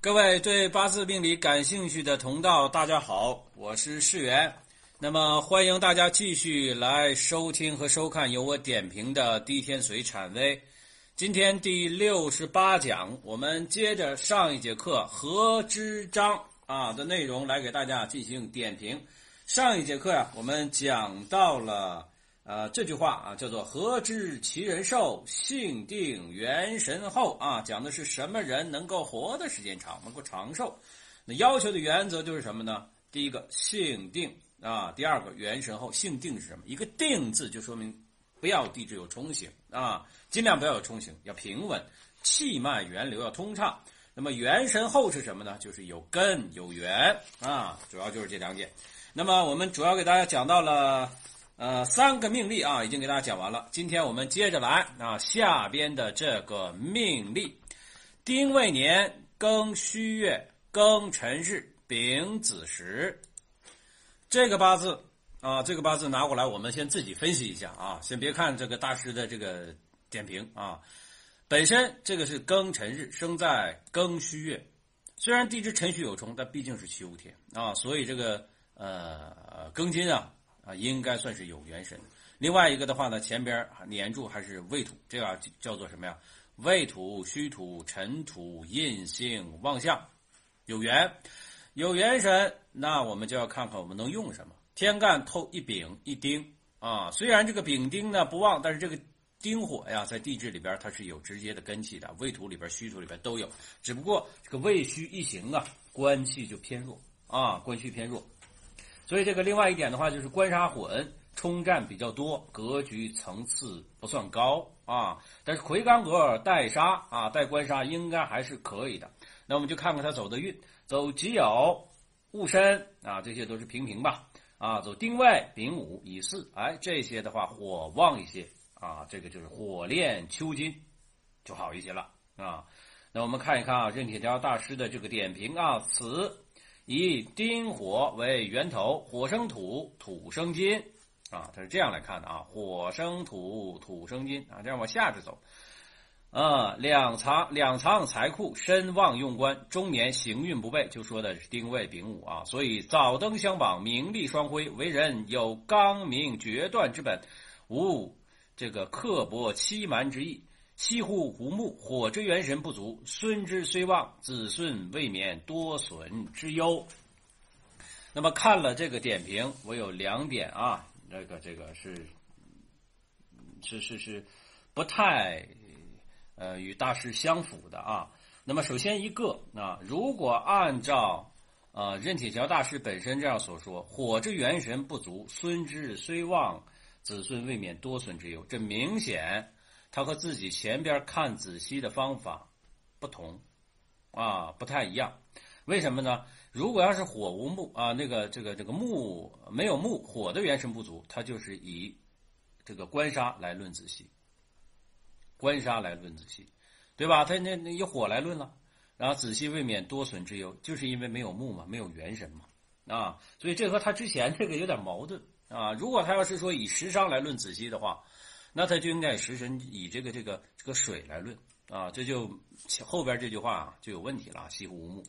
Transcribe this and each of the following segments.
各位对八字命理感兴趣的同道，大家好，我是世元。那么欢迎大家继续来收听和收看由我点评的《滴天髓阐微》。今天第六十八讲，我们接着上一节课“何之章”啊的内容来给大家进行点评。上一节课呀、我们讲到了呃这句话啊，叫做“何知其人寿，性定元神厚”啊，讲的是什么人能够活的时间长，能够长寿。那要求的原则就是什么呢？第一个性定啊，第二个元神厚。性定是什么？一个“定”字就说明不要地质有冲刑啊，尽量不要有冲刑，要平稳，气脉源流要通畅。那么元神厚是什么呢？就是有根有源啊，主要就是这两点。那么我们主要给大家讲到了呃三个命例啊，已经给大家讲完了。今天我们接着来啊下边的这个命例：丁未年庚戌月庚辰日丙子时。这个八字啊，这个八字拿过来，我们先自己分析一下啊，先别看这个大师的这个点评啊。本身这个是庚辰日，生在庚戌月，虽然地支辰戌有冲，但毕竟是秋天啊，所以这个呃庚金啊啊应该算是有元神。另外一个的话呢，前边年柱还是未土，这个叫做什么呀？未土、戌土、辰土、印星、旺相，有元，有元神，那我们就要看看我们能用什么。天干透一丙一丁啊，虽然这个丙丁呢不旺，但是这个。丁火呀，在地支里边它是有直接的根气的，未土里边、戌土里边都有。只不过这个未戌一行啊，官气就偏弱啊，官气偏弱。所以这个另外一点的话，就是官杀混冲战比较多，格局层次不算高啊。但是魁罡格带杀啊，带官杀应该还是可以的。那我们就看看他走的运，走己酉、戊申啊，这些都是平平吧啊。走丁未、丙午、乙巳，哎，这些的话火旺一些。啊，这个就是火炼秋金，就好一些了啊。那我们看一看啊，任铁条大师的这个点评啊，此以丁火为源头，火生土，土生金啊，他是这样来看的啊，火生土，土生金啊，这样往下着走。啊，两藏两藏财库，身旺用官，中年行运不备，就说的是丁未丙午啊，所以早登相榜，名利双辉，为人有刚明决断之本，无。这个刻薄欺瞒之意，西户胡木，火之元神不足，孙之虽旺，子孙未免多损之忧。那么看了这个点评，我有两点啊，这个这个是是是是不太呃与大师相符的啊。那么首先一个啊，如果按照啊任铁桥大师本身这样所说，火之元神不足，孙之虽旺。子孙未免多损之忧，这明显他和自己前边看子息的方法不同啊，不太一样。为什么呢？如果要是火无木啊，那个这个这个木没有木，火的元神不足，他就是以这个官杀来论子息，官杀来论子息，对吧？他那那以火来论了，然后子息未免多损之忧，就是因为没有木嘛，没有元神嘛啊，所以这和他之前这个有点矛盾。啊，如果他要是说以食伤来论子息的话，那他就应该食神以这个这个这个水来论啊，这就后边这句话就有问题了，西湖无木。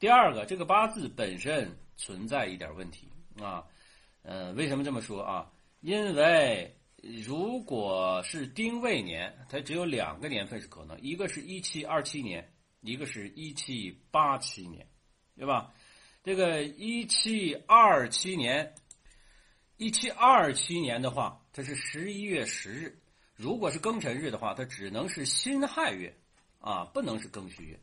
第二个，这个八字本身存在一点问题啊，呃，为什么这么说啊？因为如果是丁未年，它只有两个年份是可能，一个是一七二七年，一个是一七八七年，对吧？这个一七二七年。一七二七年的话，它是十一月十日。如果是庚辰日的话，它只能是辛亥月，啊，不能是庚戌月，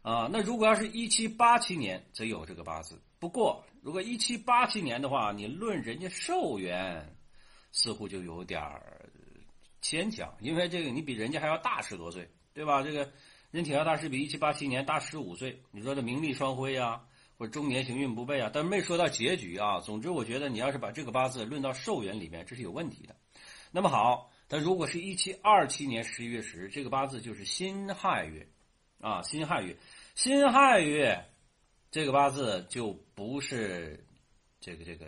啊。那如果要是一七八七年，则有这个八字。不过，如果一七八七年的话，你论人家寿元，似乎就有点牵强，因为这个你比人家还要大十多岁，对吧？这个任铁桥大师比一七八七年大十五岁，你说这名利双辉呀？或者中年行运不备啊，但没说到结局啊。总之，我觉得你要是把这个八字论到寿元里面，这是有问题的。那么好，他如果是一七二七年十一月十，这个八字就是辛亥月，啊，辛亥月，辛亥月，这个八字就不是这个这个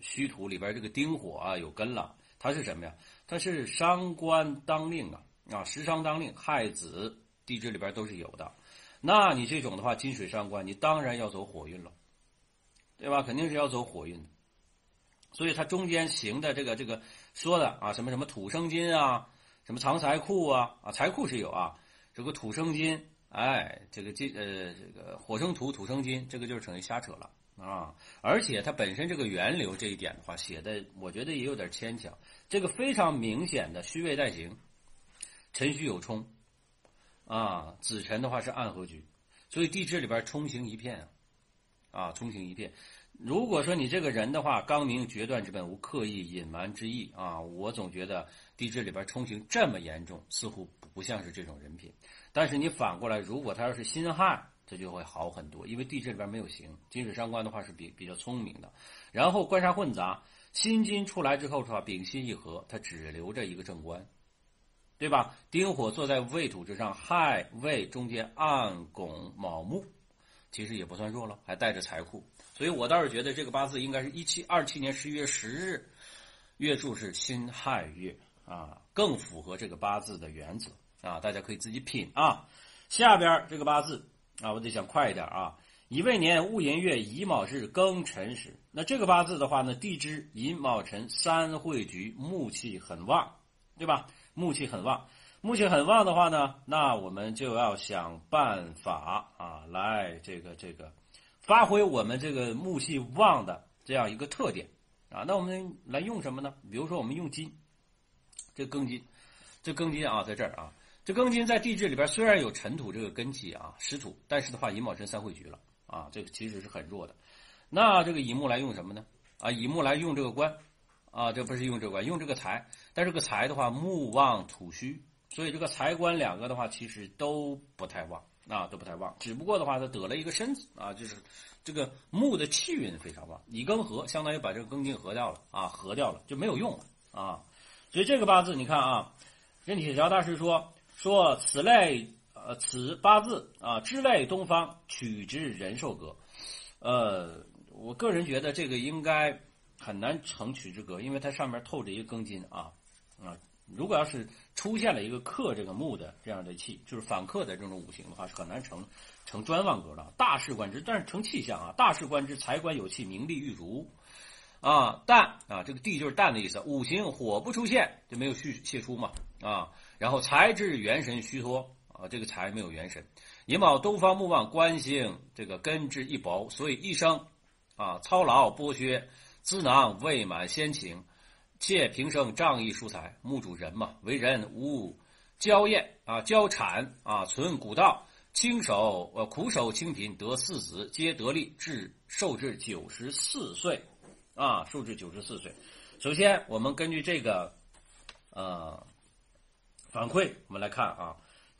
虚土里边这个丁火啊有根了，它是什么呀？它是伤官当令啊，啊，食伤当令，亥子地支里边都是有的。那你这种的话，金水伤官，你当然要走火运了，对吧？肯定是要走火运的。所以它中间行的这个这个说的啊，什么什么土生金啊，什么藏财库啊啊，财库是有啊，这个土生金，哎，这个金呃这个火生土，土生金，这个就是成于瞎扯了啊。而且它本身这个源流这一点的话，写的我觉得也有点牵强。这个非常明显的虚位待行，辰戌有冲啊，子辰的话是暗合局，所以地支里边冲刑一片啊，啊，冲刑一片。如果说你这个人的话，刚明决断之本，无刻意隐瞒之意啊，我总觉得地支里边冲刑这么严重，似乎不像是这种人品。但是你反过来，如果他要是辛亥，这就会好很多，因为地支里边没有刑，金水伤官的话是比比较聪明的。然后官杀混杂，辛金出来之后的话，丙辛一合，他只留着一个正官，对吧？丁火坐在未土之上，亥未中间暗拱卯木，其实也不算弱了，还带着财库。所以我倒是觉得这个八字应该是一七二七年十一月十日，月柱是辛亥月啊，更符合这个八字的原则啊，大家可以自己品啊。下边这个八字啊，我得想快一点啊。乙未年戊寅月乙卯日庚辰时，那这个八字的话呢，地支寅卯辰三会局，木气很旺，对吧？木气很旺，木气很旺的话呢，那我们就要想办法啊，来这个这个。发挥我们这个木气旺的这样一个特点啊，那我们来用什么呢？比如说我们用金，这庚金，这庚金啊，在这儿啊，这庚金在地质里边虽然有尘土这个根气啊，湿土，但是的话寅卯辰三会局了啊，这个其实是很弱的。那这个乙木来用什么呢？啊，乙木来用这个官啊，这不是用这个官，用这个财，但这个财的话木旺土虚，所以这个财官两个的话其实都不太旺。啊，都不太旺，只不过的话，他得了一个身子啊，就是这个木的气运非常旺，乙庚合，相当于把这个庚金合掉了啊，合掉了就没有用了啊。所以这个八字你看啊，任铁桥大师说说此类呃此八字啊，之类东方取之人寿格，呃，我个人觉得这个应该很难成取之格，因为它上面透着一个庚金啊啊。如果要是出现了一个克这个木的这样的气，就是反克的这种五行的话，是很难成成专旺格的。大事观之，但是成气象啊，大事观之，财官有气，名利欲足啊。但啊，这个地就是淡的意思。五行火不出现就没有续泄出嘛啊。然后财至元神虚脱啊，这个财没有元神。寅卯东方木旺，官星这个根之一薄，所以一生啊操劳剥削，资囊未满先情。妾平生仗义疏财，墓主人嘛，为人无娇艳啊，娇产啊，存古道，清守呃苦守清贫，得四子，皆得力，至寿至九十四岁，啊，寿至九十四岁。首先，我们根据这个呃反馈，我们来看啊，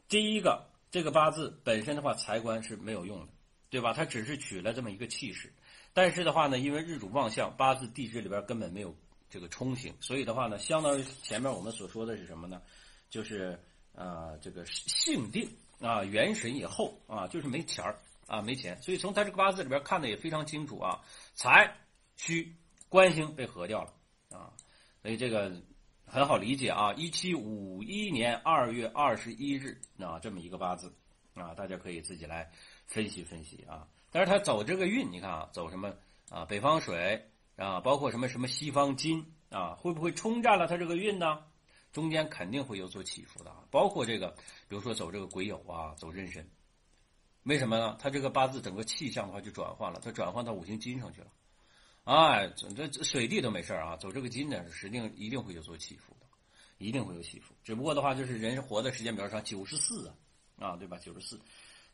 第一个，这个八字本身的话，财官是没有用的，对吧？它只是取了这么一个气势，但是的话呢，因为日主旺相，八字地支里边根本没有。这个冲刑，所以的话呢，相当于前面我们所说的是什么呢？就是啊，这个性定啊，元神也厚啊，就是没钱儿啊，没钱。所以从他这个八字里边看的也非常清楚啊，财虚官星被合掉了啊，所以这个很好理解啊。一七五一年二月二十一日啊，这么一个八字啊，大家可以自己来分析分析啊。但是他走这个运，你看啊，走什么啊？北方水。啊，包括什么什么西方金啊，会不会冲占了他这个运呢？中间肯定会有所起伏的。包括这个，比如说走这个癸酉啊，走壬申，为什么呢？他这个八字整个气象的话就转换了，他转换到五行金上去了。哎，这这水地都没事啊，走这个金呢，实定一定会有所起伏的，一定会有起伏。只不过的话，就是人活的时间比较长，九十四啊，啊，对吧？九十四，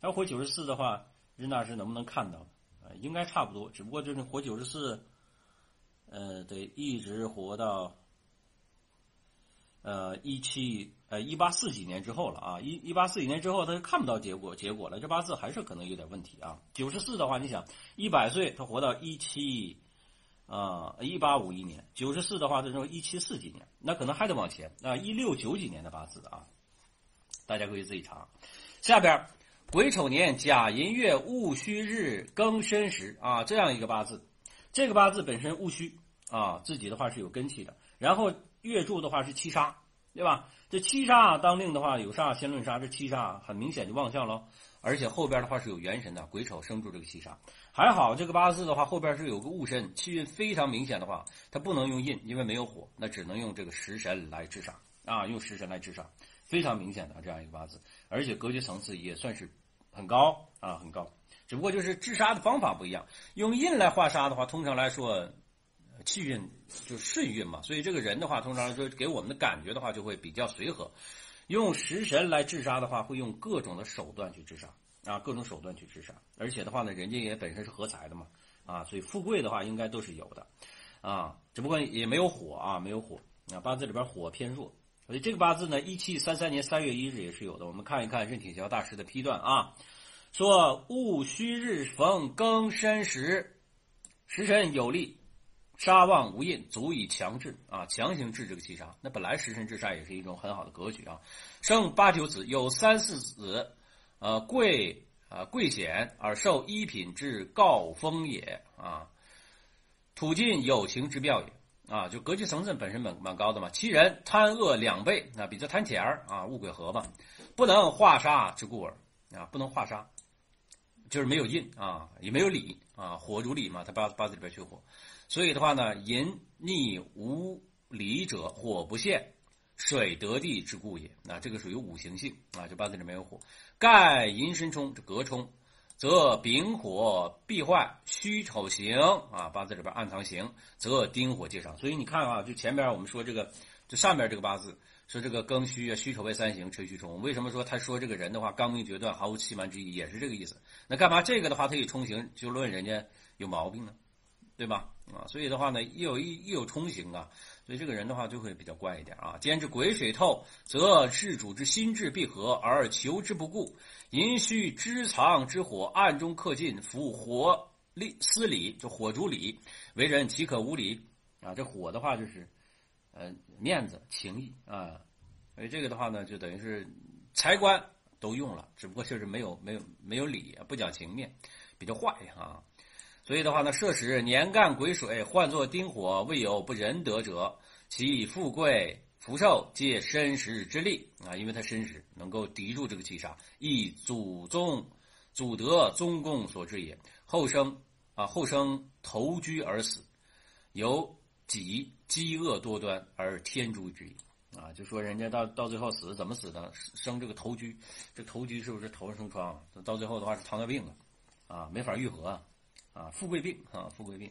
要活九十四的话，任大师能不能看到？啊，应该差不多。只不过就是活九十四。呃，得一直活到，呃，一七呃一八四几年之后了啊，一一八四几年之后，他就看不到结果结果了，这八字还是可能有点问题啊。九十四的话，你想一百岁，他活到一七啊一八五一年，九十四的话，这时候一七四几年，那可能还得往前啊，一六九几年的八字啊，大家可以自己查。下边癸丑年甲寅月戊戌日庚申时啊，这样一个八字。这个八字本身戊戌啊，自己的话是有根气的。然后月柱的话是七杀，对吧？这七杀当令的话有煞先论杀，这七杀很明显就旺相了而且后边的话是有元神的，癸丑生住这个七杀。还好这个八字的话，后边是有个戊申，气运非常明显的话，它不能用印，因为没有火，那只能用这个食神来制杀啊，用食神来制杀，非常明显的这样一个八字，而且格局层次也算是很高啊，很高。只不过就是制杀的方法不一样，用印来化杀的话，通常来说气运就顺运嘛，所以这个人的话，通常说给我们的感觉的话就会比较随和。用食神来制杀的话，会用各种的手段去制杀啊，各种手段去制杀，而且的话呢，人家也本身是合财的嘛啊，所以富贵的话应该都是有的啊，只不过也没有火啊，没有火啊，八字里边火偏弱，所以这个八字呢，一七三三年三月一日也是有的。我们看一看任铁桥大师的批断啊。说戊戌日逢庚申时，时辰有利，杀旺无印，足以强制啊，强行制这个七杀。那本来食神制杀也是一种很好的格局啊。生八九子，有三四子，呃，贵啊贵显而受一品之告封也啊。土尽有情之妙也啊，就格局层次本身蛮蛮高的嘛。其人贪恶两倍，那比较贪钱儿啊，物鬼合嘛，不能化杀之故耳啊，不能化杀。就是没有印啊，也没有理啊，火主理嘛，他八八字里边缺火，所以的话呢，淫逆无理者，火不现，水得地之故也。那这个属于五行性啊，这八字里没有火。盖寅申冲，这隔冲，则丙火必坏，戌丑行啊，八字里边暗藏刑，则丁火接上。所以你看啊，就前边我们说这个，就上边这个八字。说这个庚戌啊，戌丑未三刑，辰戌冲。为什么说他说这个人的话刚明决断，毫无欺瞒之意，也是这个意思。那干嘛这个的话他一冲刑就论人家有毛病呢？对吧？啊，所以的话呢，一有一一有冲刑啊，所以这个人的话就会比较怪一点啊。兼之癸水透，则事主之心智闭合而求之不顾，寅戌之藏之火暗中克尽，伏火力司礼，就火主礼，为人岂可无礼啊？这火的话就是。呃，面子、情义啊，所以这个的话呢，就等于是财官都用了，只不过就是没有、没有、没有理，不讲情面，比较坏啊。所以的话呢，设使年干癸水，换作丁火，未有不仁德者，其富贵福寿皆身时之力啊，因为他身时能够抵住这个七杀，亦祖宗祖德宗公所致也。后生啊，后生投居而死，由。己饥饿多端而天诛之矣啊！就说人家到到最后死怎么死的？生这个头疽，这头疽是不是头上生疮？到最后的话是糖尿病啊，啊，没法愈合啊，啊富贵病啊，富贵病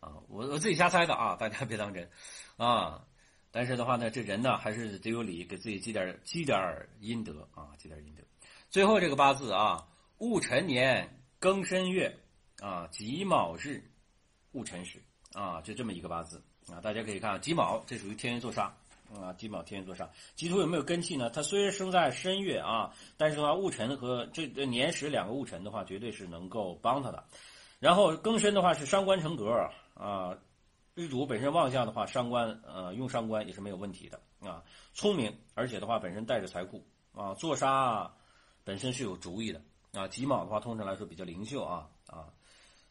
啊！我我自己瞎猜的啊，大家别当真啊！但是的话呢，这人呢还是得有理，给自己积点积点阴德啊，积点阴德。最后这个八字啊，戊辰年庚申月啊，己卯日戊辰时。啊，就这么一个八字啊，大家可以看己卯，这属于天元坐杀啊。己卯天元坐杀，己土有没有根气呢？它虽然生在申月啊，但是的话戊辰和这这年时两个戊辰的话，绝对是能够帮他的。然后庚申的话是伤官成格啊，日主本身旺相的话，伤官呃用伤官也是没有问题的啊。聪明，而且的话本身带着财库啊，坐杀本身是有主意的啊。己卯的话，通常来说比较灵秀啊啊。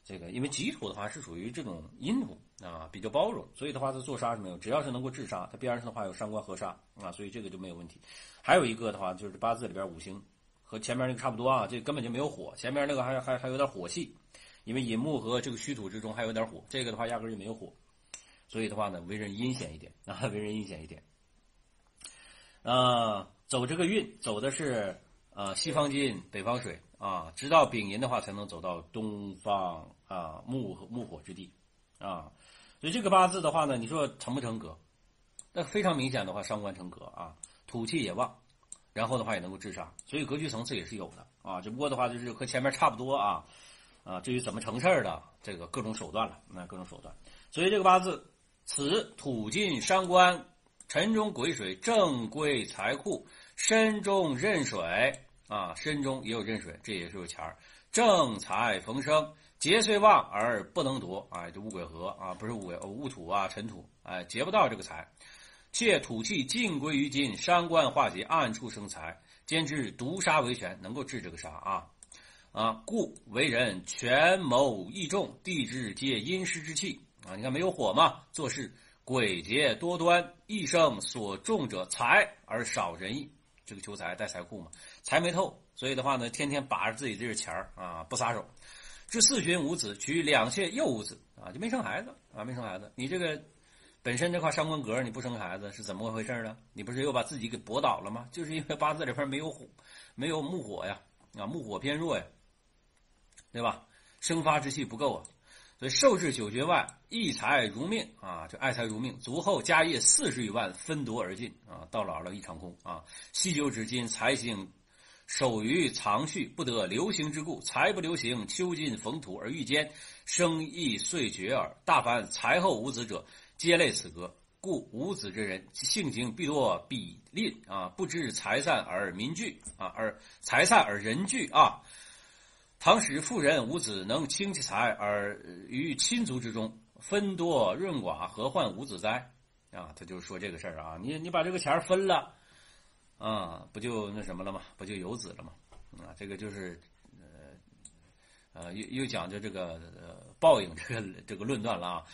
这个因为己土的话是属于这种阴土啊，比较包容，所以的话它做杀是没有，只要是能够制杀，它边上的话有伤官合杀啊，所以这个就没有问题。还有一个的话就是八字里边五行和前面那个差不多啊，这根本就没有火，前面那个还还还有点火气，因为寅木和这个戌土之中还有点火，这个的话压根就没有火，所以的话呢为人阴险一点啊，为人阴险一点。啊，走这个运走的是啊西方金北方水。啊，直到丙寅的话，才能走到东方啊木木火之地，啊，所以这个八字的话呢，你说成不成格？那非常明显的话，伤官成格啊，土气也旺，然后的话也能够制杀，所以格局层次也是有的啊，只不过的话就是和前面差不多啊，啊，至于怎么成事儿的，这个各种手段了，那各种手段。所以这个八字，此土进伤官，辰中癸水，正归财库，身中壬水。啊，身中也有壬水，这也是有钱儿。正财逢生，劫虽旺而不能夺。哎，这戊癸合啊，不是戊癸，戊土啊，尘土，哎，劫不到这个财。且土气尽归于金，伤官化解，暗处生财，兼之毒杀为权，能够治这个杀啊啊，故为人权谋义重，地支皆阴湿之气啊。你看没有火嘛，做事诡谲多端，一生所重者财而少仁义。这个求财带财库嘛，财没透，所以的话呢，天天把着自己这个钱儿啊不撒手。至四旬无子，娶两妾又无子啊，就没生孩子啊，没生孩子。你这个本身这块伤官格你不生孩子是怎么回事呢？你不是又把自己给驳倒了吗？就是因为八字里边没有火，没有木火呀，啊木火偏弱呀，对吧？生发之气不够啊。所以受制九绝外，一财如命啊，就爱财如命，足后家业四十余万分夺而尽啊，到老了一场空啊。细究至今，财星守于藏序，不得流行之故，财不流行，秋尽逢土而遇坚，生亦遂绝耳。大凡财后无子者，皆类此格。故无子之人，性情必多比吝啊，不知财散而民聚啊，而财散而人聚啊。唐使妇人无子，能轻其财而于亲族之中分多润寡，何患无子哉？啊，他就说这个事儿啊，你你把这个钱分了，啊，不就那什么了吗？不就有子了吗？啊，这个就是呃呃又又讲究这个呃报应这个这个论断了啊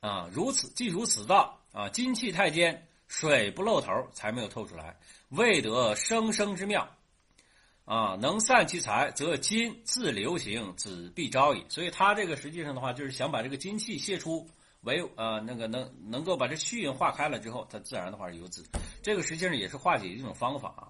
啊，如此既如此道啊，金气太坚，水不露头，才没有透出来，未得生生之妙。啊，能散其财，则金自流行，子必招矣。所以他这个实际上的话，就是想把这个金气泄出，为呃那个能能够把这虚云化开了之后，它自然的话是有子。这个实际上也是化解一种方法啊。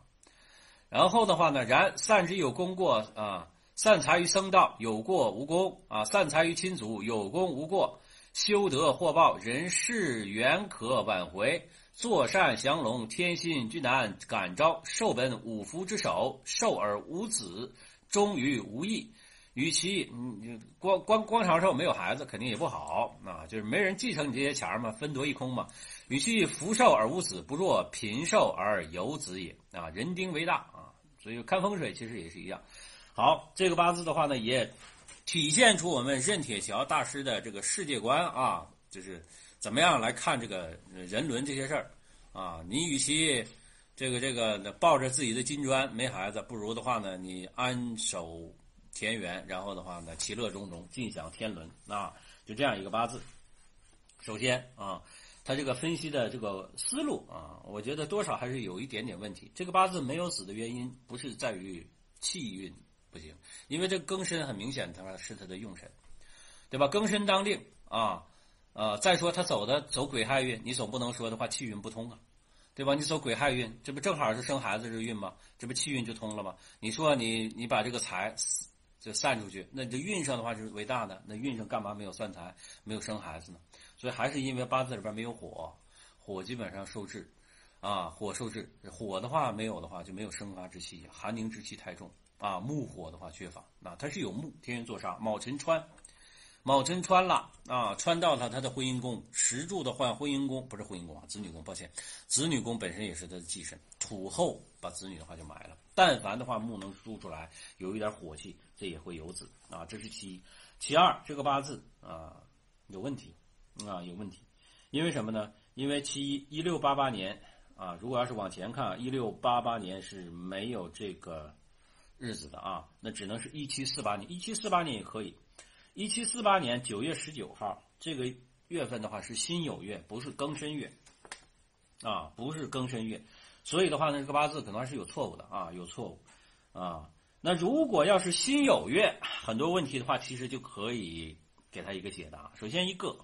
然后的话呢，然善之有功过啊，善财于僧道有过无功啊，善财于亲族有功无过，修德获报，人事缘可挽回。坐善降龙，天心居难感召。受本五福之首，受而无子，终于无益。与其你你光光光长寿没有孩子，肯定也不好啊。就是没人继承你这些钱嘛，分夺一空嘛。与其福寿而无子，不若贫寿而有子也啊。人丁为大啊，所以看风水其实也是一样。好，这个八字的话呢，也体现出我们任铁桥大师的这个世界观啊，就是。怎么样来看这个人伦这些事儿啊？你与其这个这个抱着自己的金砖没孩子，不如的话呢，你安守田园，然后的话呢，其乐融融，尽享天伦啊！就这样一个八字。首先啊，他这个分析的这个思路啊，我觉得多少还是有一点点问题。这个八字没有死的原因，不是在于气运不行，因为这庚申很明显，它是他的用神，对吧？庚申当令啊。呃，再说他走的走癸亥运，你总不能说的话气运不通啊，对吧？你走癸亥运，这不正好是生孩子这运吗？这不气运就通了吗？你说你你把这个财就散出去，那这运上的话就是为大的，那运上干嘛没有散财，没有生孩子呢？所以还是因为八字里边没有火，火基本上受制，啊，火受制，火的话没有的话就没有生发之气，寒凝之气太重啊，木火的话缺乏，那它是有木，天元坐杀，卯辰穿。卯辰穿了啊，穿到了他的婚姻宫，石柱的换婚姻宫，不是婚姻宫啊，子女宫，抱歉，子女宫本身也是他的忌神，土后把子女的话就埋了。但凡的话木能出出来，有一点火气，这也会有子啊，这是其一。其二，这个八字啊有问题啊有问题，因为什么呢？因为其一一六八八年啊，如果要是往前看，一六八八年是没有这个日子的啊，那只能是一七四八年，一七四八年也可以。一七四八年九月十九号，这个月份的话是辛酉月，不是庚申月，啊，不是庚申月，所以的话呢，这个八字可能还是有错误的啊，有错误，啊，那如果要是辛酉月，很多问题的话，其实就可以给他一个解答。首先一个，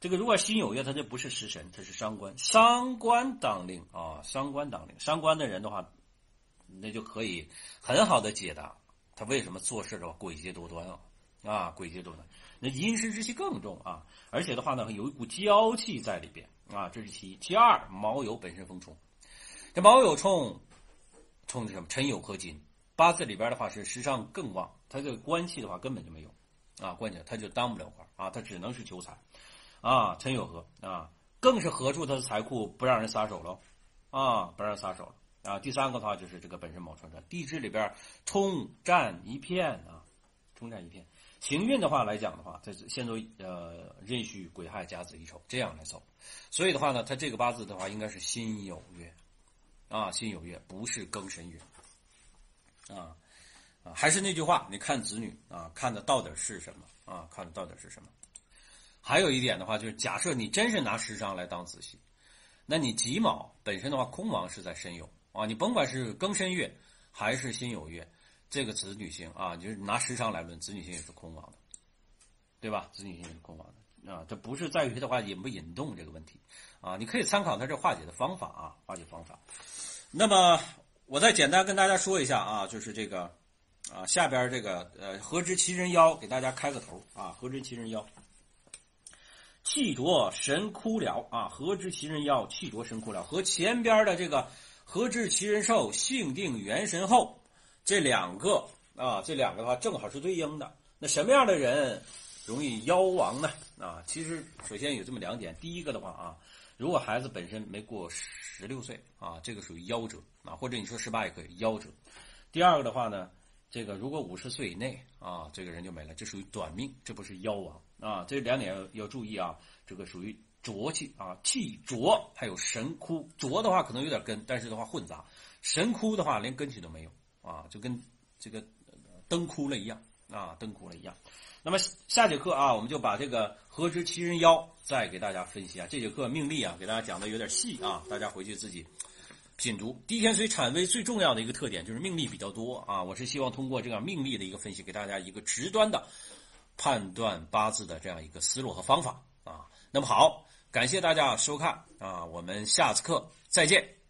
这个如果辛酉月，他就不是食神，他是伤官，伤官当令啊，伤官当令，伤官的人的话，那就可以很好的解答他为什么做事的话诡计多端啊。啊，诡计多端，那阴湿之气更重啊，而且的话呢，有一股娇气在里边啊，这是其一。其二，卯酉本身逢冲，这卯酉冲，冲的什么？辰酉合金，八字里边的话是时上更旺，他这个官气的话根本就没有啊，关键他就当不了官啊，他只能是求财啊，辰酉合啊，更是合住他的财库，不让人撒手喽啊，不让人撒手了啊。第三个的话就是这个本身卯冲战，地支里边冲占一片啊，冲占一片。行运的话来讲的话，这是先走呃壬戌癸亥甲子乙丑这样来走，所以的话呢，他这个八字的话应该是辛酉月，啊辛酉月不是庚申月，啊啊还是那句话，你看子女啊看的到底是什么啊看的到底是什么？还有一点的话就是，假设你真是拿时伤来当子系，那你己卯本身的话空亡是在申酉啊，你甭管是庚申月还是辛酉月，这个子女星啊，就是拿时长来论，子女星也是空亡的，对吧？子女星也是空亡的啊，这不是在于的话引不引动这个问题啊，你可以参考他这化解的方法啊，化解方法。那么我再简单跟大家说一下啊，就是这个啊下边这个呃何知其人妖，给大家开个头啊，何知其人妖。气浊神枯了啊！何知其人妖？气浊神枯了，和前边的这个何知其人寿？性定元神后，这两个啊，这两个的话正好是对应的。那什么样的人容易夭亡呢？啊，其实首先有这么两点。第一个的话啊，如果孩子本身没过十六岁啊，这个属于夭折啊，或者你说十八也可以夭折。第二个的话呢，这个如果五十岁以内啊，这个人就没了，这属于短命，这不是夭亡。啊，这两点要要注意啊，这个属于浊气啊，气浊，还有神枯。浊的话可能有点根，但是的话混杂；神枯的话连根系都没有啊，就跟这个灯枯了一样啊，灯枯了一样。那么下节课啊，我们就把这个何知其人妖再给大家分析啊。这节课命例啊，给大家讲的有点细啊，大家回去自己品读。地天水产位最重要的一个特点就是命力比较多啊，我是希望通过这样命力的一个分析，给大家一个直端的。判断八字的这样一个思路和方法啊，那么好，感谢大家收看啊，我们下次课再见。